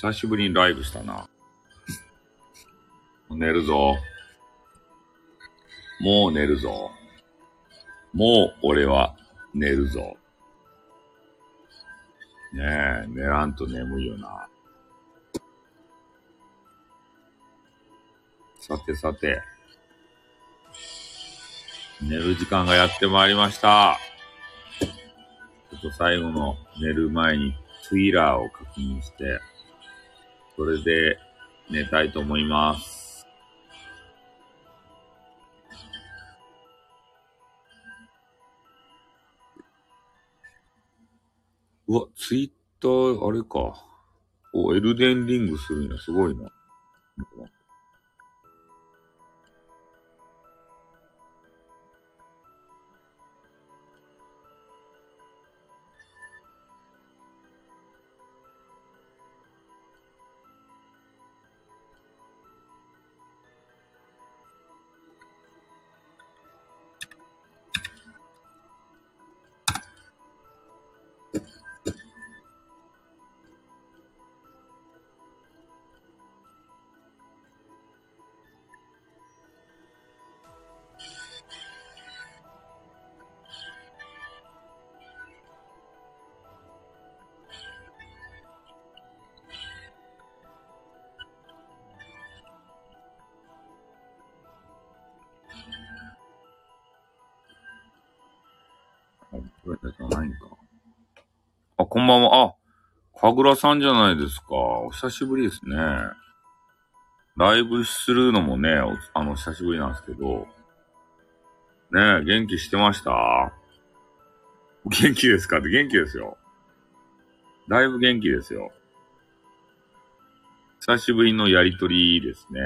久しぶりにライブしたな。寝るぞ。もう寝るぞ。もう俺は寝るぞ。ねえ、寝らんと眠いよな。さてさて。寝る時間がやってまいりました。ちょっと最後の寝る前にトゥイラーを確認して、これで寝たいと思います。うわ、ツイッター、あれか。お、エルデンリングするの、すごいな。ないんかあ、こんばんは。あ、かぐらさんじゃないですか。お久しぶりですね。ライブするのもね、あの、久しぶりなんですけど。ねえ、元気してました？元気ですか？って元気ですよ。だいぶ元気ですよ。久しぶりのやりとりですね。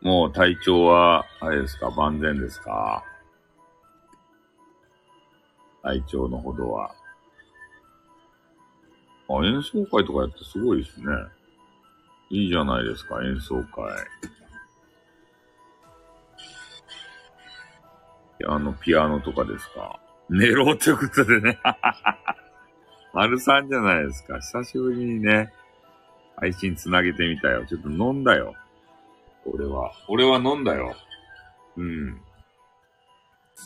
もう体調は、あれですか？万全ですか？体調のほどは。あ、演奏会とかやってすごいですね。いいじゃないですか、演奏会。あの、ピアノとかですか。寝ろってことでね。丸さんじゃないですか。久しぶりにね、配信つなげてみたよ。ちょっと飲んだよ。俺は。俺は飲んだよ。うん。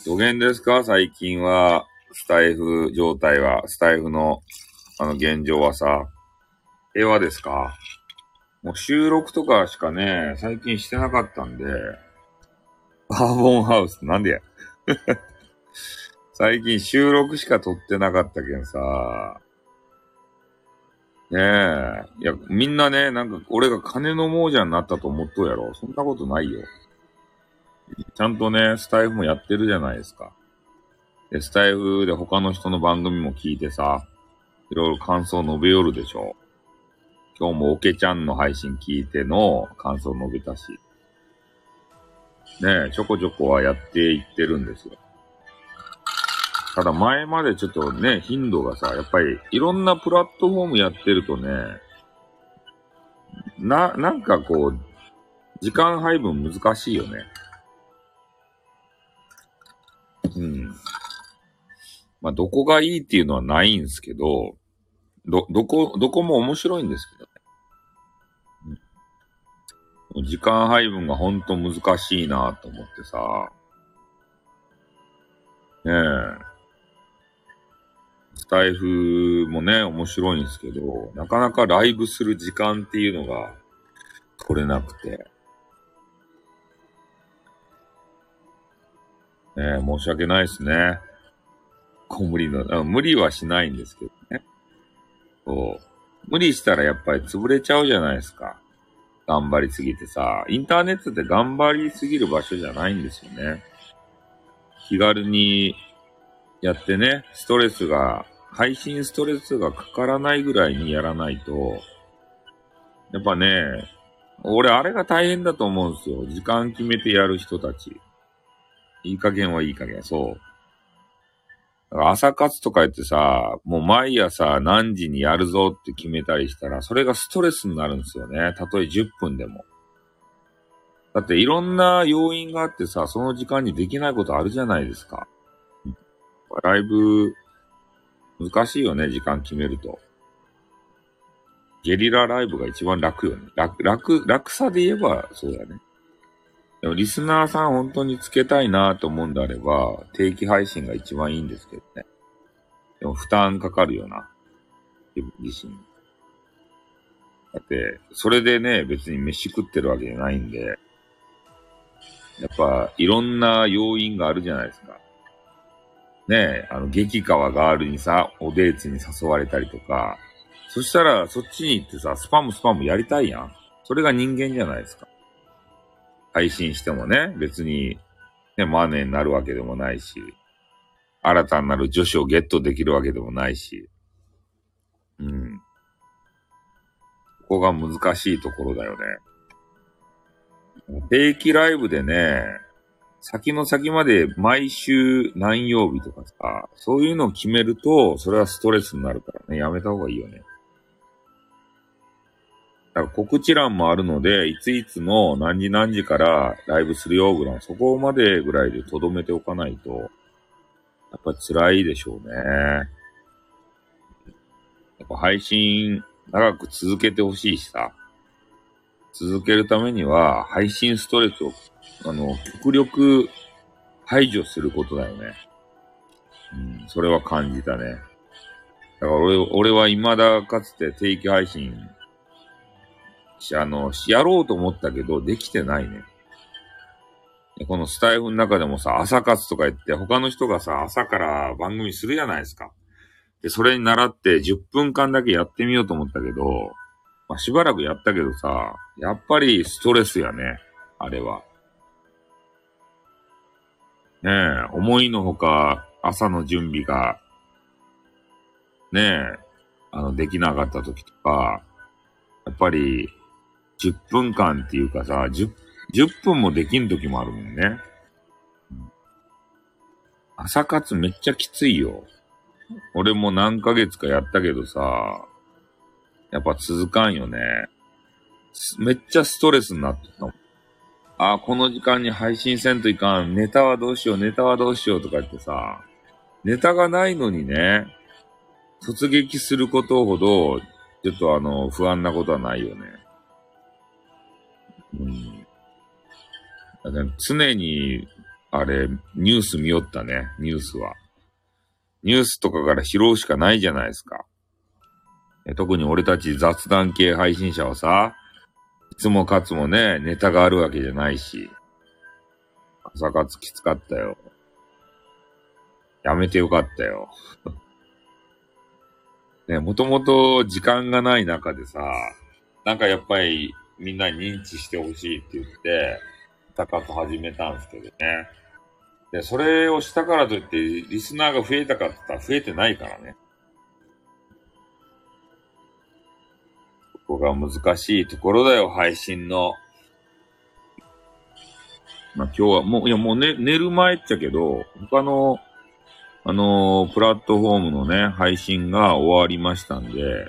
どげんですか？最近は、スタイフ状態は、スタイフのあの、現状はさ、平和ですか？もう収録とかしかね、最近してなかったんで、カーボンハウスなんでや？最近収録しか撮ってなかったけんさ、ねえ。いや、みんなね、なんか俺が金の亡者になったと思っとうやろ。そんなことないよ。ちゃんとね、スタイフもやってるじゃないですか。で、スタイフで他の人の番組も聞いてさ、いろいろ感想述べよるでしょ。今日もオケちゃんの配信聞いての感想述べたし。ねえ、ちょこちょこはやっていってるんですよ。ただ前までちょっとね、頻度がさ、やっぱりいろんなプラットフォームやってるとね、な、なんかこう、時間配分難しいよね。うん。まあ、どこがいいっていうのはないんですけど、ど、どこ、どこも面白いんですけどね。うん、時間配分がほんと難しいなと思ってさ。ねえ。スタイフもね、面白いんですけど、なかなかライブする時間っていうのが取れなくて。ねえ、申し訳ないですね。小無理の、無理はしないんですけどね。そう。無理したらやっぱり潰れちゃうじゃないですか。頑張りすぎてさ。インターネットって頑張りすぎる場所じゃないんですよね。気軽にやってね、ストレスが、配信ストレスがかからないぐらいにやらないと、やっぱね、俺あれが大変だと思うんですよ。時間決めてやる人たち。いい加減はいい加減。そう。朝活とか言ってさ、もう毎朝何時にやるぞって決めたりしたら、それがストレスになるんですよね。たとえ10分でも。だっていろんな要因があってさ、その時間にできないことあるじゃないですか。ライブ、難しいよね、時間決めると。ゲリラライブが一番楽よね。楽、楽、楽さで言えばそうだね。でもリスナーさん本当につけたいなと思うんであれば、定期配信が一番いいんですけどね。でも負担かかるよな。自身。だって、それでね、別に飯食ってるわけじゃないんで、やっぱ、いろんな要因があるじゃないですか。ねえ、あの、激川ガールにさ、おデーツに誘われたりとか、そしたら、そっちに行ってさ、スパムスパムやりたいやん。それが人間じゃないですか。配信してもね、別に、ね、マネーになるわけでもないし、新たなる女子をゲットできるわけでもないし、うん。ここが難しいところだよね。定期ライブでね、先の先まで毎週何曜日とかさ、そういうのを決めると、それはストレスになるからね、やめた方がいいよね。だから告知欄もあるので、いついつの何時何時からライブするよぐらい、そこまでぐらいで留めておかないと、やっぱ辛いでしょうね。やっぱ配信長く続けてほしいしさ。続けるためには、配信ストレスを、あの、極力排除することだよね。うん、それは感じたね。だから俺、俺は未だかつて定期配信、あの、やろうと思ったけど、できてないね。このスタイフの中でもさ、朝活とか言って、他の人がさ、朝から番組するじゃないですか。で、それに習って10分間だけやってみようと思ったけど、まあ、しばらくやったけどさ、やっぱりストレスやね。あれは。ねえ、思いのほか朝の準備が、ねえ、あの、できなかった時とか、やっぱり、10分間っていうかさ、10, 10分もできん時もあるもんね。朝活めっちゃきついよ。俺も何ヶ月かやったけどさ、やっぱ続かんよね。めっちゃストレスになってたもん。あ、この時間に配信せんといかん。ネタはどうしよう、ネタはどうしようとか言ってさ、ネタがないのにね、突撃することほど、ちょっとあの、不安なことはないよね。うん。常に、あれ、ニュース見よったね、ニュースは。ニュースとかから拾うしかないじゃないですか。特に俺たち雑談系配信者はさ、いつもかつもね、ネタがあるわけじゃないし、朝活きつかったよ。やめてよかったよ。ね、もともと時間がない中でさ、なんかやっぱりみんなに認知してほしいって言って、朝活始めたんですけどね。で、それをしたからといって、リスナーが増えたかって言ったら増えてないからね。ここが難しいところだよ、配信の。まあ、今日はもう、いやもうね、寝る前っちゃけど、他の、あのー、プラットフォームのね、配信が終わりましたんで、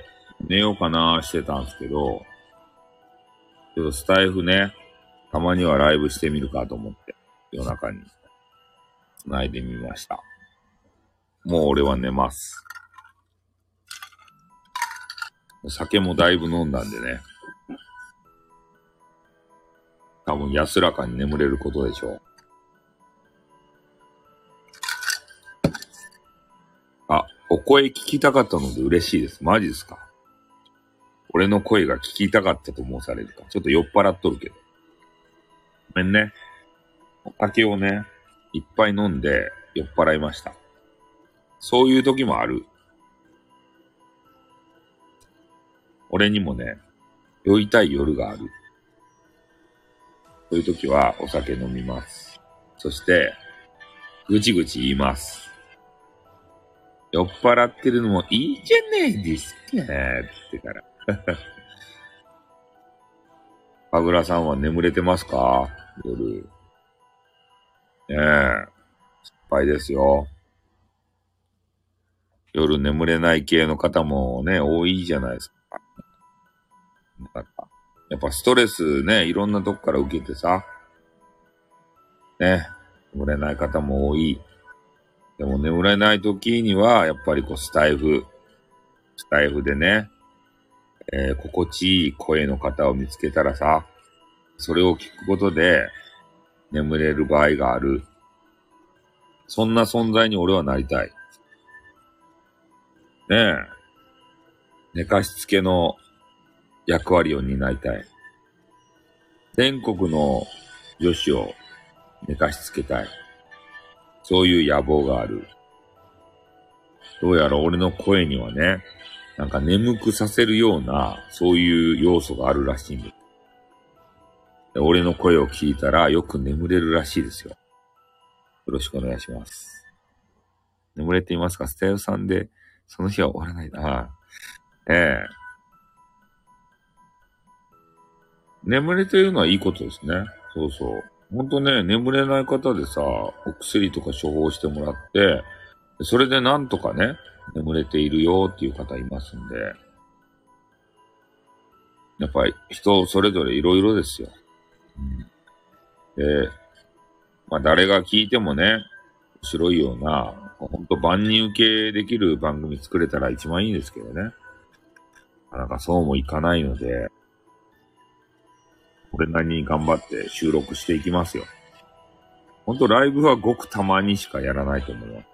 寝ようかなしてたんですけど、ちょっとスタイフね、たまにはライブしてみるかと思って、夜中に、繋いでみました。もう俺は寝ます。酒もだいぶ飲んだんでね。多分安らかに眠れることでしょう。あ、お声聞きたかったので嬉しいです。マジですか？俺の声が聞きたかったと申されるか。ちょっと酔っ払っとるけど。ごめんね。お酒をね、いっぱい飲んで酔っ払いました。そういう時もある。俺にもね、酔いたい夜がある。そういう時はお酒飲みます。そして、ぐちぐち言います。酔っ払ってるのもいいじゃないですかってから。かぐらさんは眠れてますか？夜。ねえ、失敗ですよ。夜眠れない系の方もね、多いじゃないですか。なんか、やっぱストレスね、いろんなとこから受けてさ、ね、眠れない方も多い。でも眠れない時には、やっぱりこうスタイフ、スタイフでね、えー、心地いい声の方を見つけたらさ、それを聞くことで眠れる場合がある。そんな存在に俺はなりたい。ねえ。寝かしつけの役割を担いたい。全国の女子を寝かしつけたい。そういう野望がある。どうやら俺の声にはね、なんか眠くさせるような、そういう要素があるらしいんです。俺の声を聞いたらよく眠れるらしいですよ。よろしくお願いします。眠れていますか？スタイルさんで、その日は終わらないな。ええ眠れてるのはいいことですね。そうそう。ほんとね、眠れない方でさ、お薬とか処方してもらって、それでなんとかね、眠れているよっていう方いますんで、やっぱり人それぞれいろいろですよ。うん、で、まあ誰が聞いてもね、面白いような、ほんと万人受けできる番組作れたら一番いいんですけどね。なんかそうもいかないので、これなりに頑張って収録していきますよ。ほんとライブはごくたまにしかやらないと思います、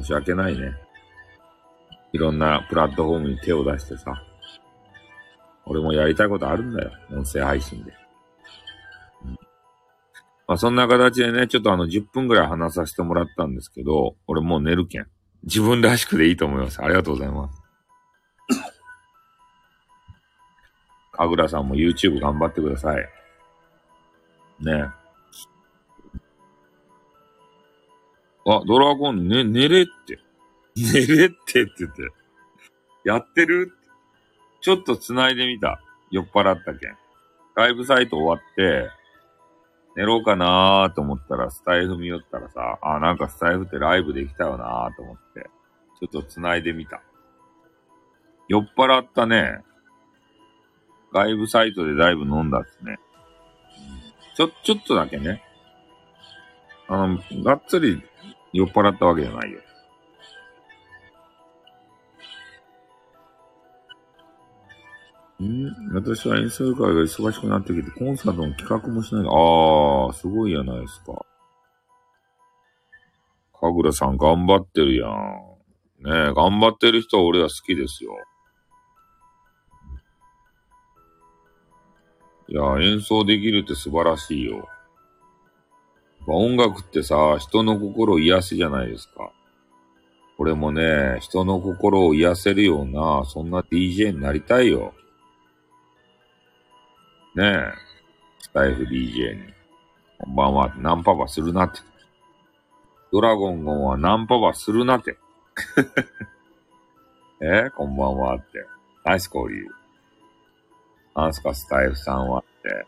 申し訳ないね。いろんなプラットフォームに手を出してさ。俺もやりたいことあるんだよ。音声配信で。うん、まあそんな形でね、ちょっとあの10分ぐらい話させてもらったんですけど、俺もう寝るけん。自分らしくでいいと思います。ありがとうございます。かぐらさんも YouTube 頑張ってください。ねあ、ドラゴン、ね、寝れって。寝れってって言って。やってる？ちょっと繋いでみた。酔っ払ったけん。ライブサイト終わって、寝ろうかなーと思ったら、スタイフ見よったらさ、あ、なんかスタイフってライブできたよなーと思って、ちょっと繋いでみた。酔っ払ったね。外部サイトでだいぶ飲んだっすね。ちょ、ちょっとだけね。あの、がっつり酔っ払ったわけじゃないよ。ん私は演奏会が忙しくなってきて、コンサートの企画もしない。ああ、すごいやないですか。かぐらさん頑張ってるやん。ねえ、頑張ってる人は俺は好きですよ。いや、演奏できるって素晴らしいよ。音楽ってさ、人の心を癒すじゃないですか。これもね、人の心を癒せるような、そんな DJ になりたいよ。ねえ、スタイフ DJ に。こんばんはって、ナンパバするなって。ドラゴンゴンはナンパバするなって。え？こんばんはって。ナイス交流。なんすか、スタイフさんはって。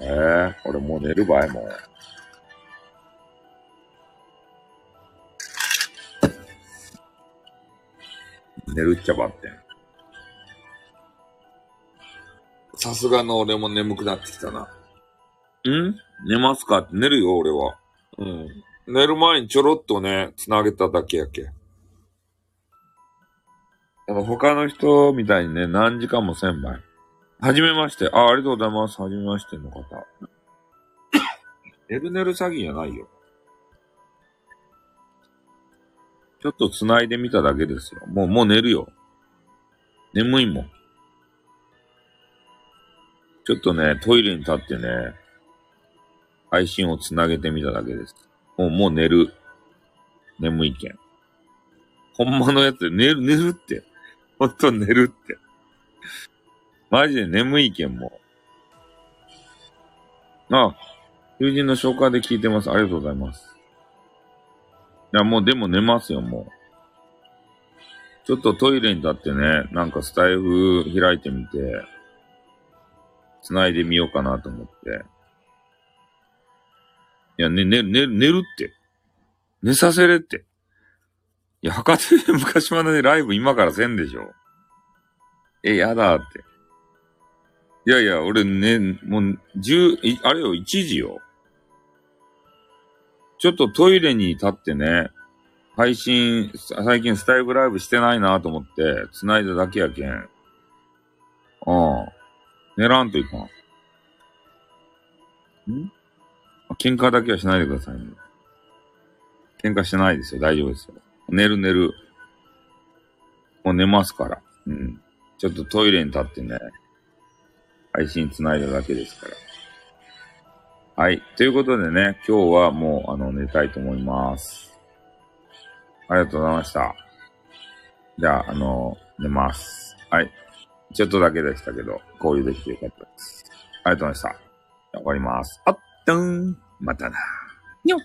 え？ー、俺もう寝る場合も。寝るっちゃばってん。さすがの俺も眠くなってきたな。ん？寝ますか？寝るよ、俺は。うん。寝る前にちょろっとね、繋げただけやけ。あの、他の人みたいにね、何時間もせんばい。はじめまして。あ、ありがとうございます。はじめましての方。ねるねる詐欺じゃないよ。ちょっと繋いでみただけですよ。もう、もう寝るよ。眠いもん。ちょっとね、トイレに立ってね、配信を繋げてみただけです。もう、もう寝る。眠いけん。ほんまのやつ寝る、寝るって。ほんと寝るって。マジで眠いけんもうあ、友人の紹介で聞いてます。ありがとうございます。いや、もうでも寝ますよ、もう。ちょっとトイレに立ってね、なんかスタイフ開いてみて、繋いでみようかなと思って。いや、ね、ね、ね、寝るって。寝させれって。いや、博多で 昔までねライブ今からせんでしょ。え、やだって。いやいや、俺ね、もう、十、あれよ、一時よ。ちょっとトイレに立ってね、配信、最近スタイルライブしてないなと思って、繋いだだけやけん。うん。寝らんといかん。ん？喧嘩だけはしないでくださいね。喧嘩してないですよ。大丈夫ですよ。寝る寝る。もう寝ますから。うん。ちょっとトイレに立ってね、配信繋いだだけですから。はい。ということでね、今日はもう、あの、寝たいと思います。ありがとうございました。じゃあ、あの、寝ます。はい。ちょっとだけでしたけど、交流できてよかったです。ありがとうございました。わかります。あっ、たーん。またな。にょっ。